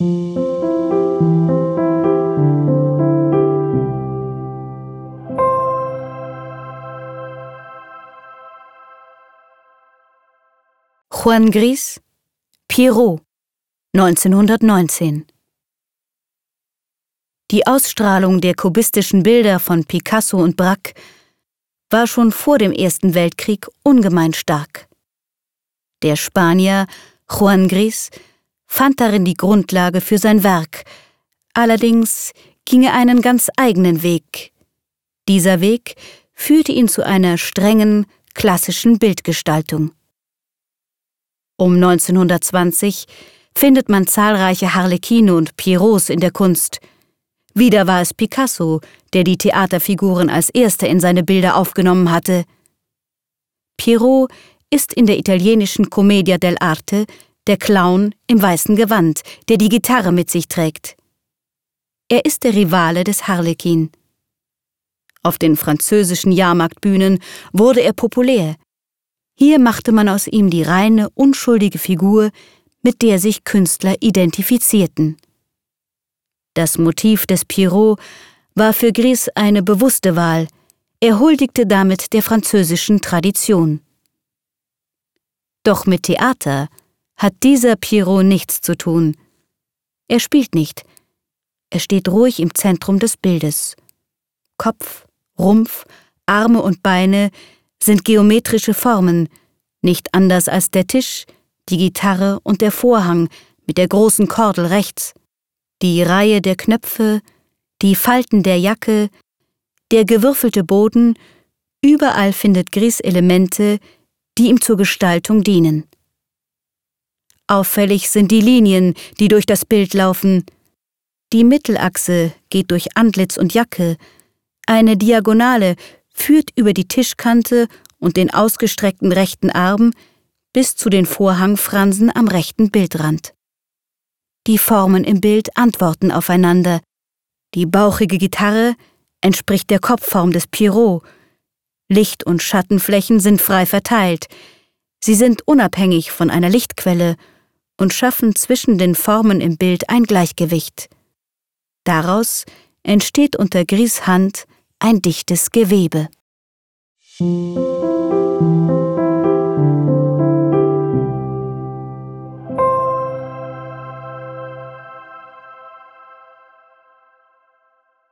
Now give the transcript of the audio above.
Juan Gris, Pierrot, 1919 Die Ausstrahlung der kubistischen Bilder von Picasso und Braque war schon vor dem Ersten Weltkrieg ungemein stark. Der Spanier Juan Gris fand darin die Grundlage für sein Werk, allerdings ging er einen ganz eigenen Weg. Dieser Weg führte ihn zu einer strengen, klassischen Bildgestaltung. Um 1920 findet man zahlreiche Harlekine und Pierrots in der Kunst. Wieder war es Picasso, der die Theaterfiguren als erster in seine Bilder aufgenommen hatte. Pierrot ist in der italienischen Commedia dell'arte der Clown im weißen Gewand, der die Gitarre mit sich trägt. Er ist der Rivale des Harlekin. Auf den französischen Jahrmarktbühnen wurde er populär, hier machte man aus ihm die reine, unschuldige Figur, mit der sich Künstler identifizierten. Das Motiv des Pierrot war für Gris eine bewusste Wahl, er huldigte damit der französischen Tradition. Doch mit Theater hat dieser Pierrot nichts zu tun. Er spielt nicht, er steht ruhig im Zentrum des Bildes. Kopf, Rumpf, Arme und Beine sind geometrische Formen, nicht anders als der Tisch, die Gitarre und der Vorhang mit der großen Kordel rechts, die Reihe der Knöpfe, die Falten der Jacke, der gewürfelte Boden, überall findet Gris Elemente, die ihm zur Gestaltung dienen. Auffällig sind die Linien, die durch das Bild laufen. Die Mittelachse geht durch Antlitz und Jacke, eine Diagonale führt über die Tischkante und den ausgestreckten rechten Arm bis zu den Vorhangfransen am rechten Bildrand. Die Formen im Bild antworten aufeinander. Die bauchige Gitarre entspricht der Kopfform des Pierrot. Licht- und Schattenflächen sind frei verteilt. Sie sind unabhängig von einer Lichtquelle und schaffen zwischen den Formen im Bild ein Gleichgewicht. Daraus entsteht unter Gris Hand ein dichtes Gewebe.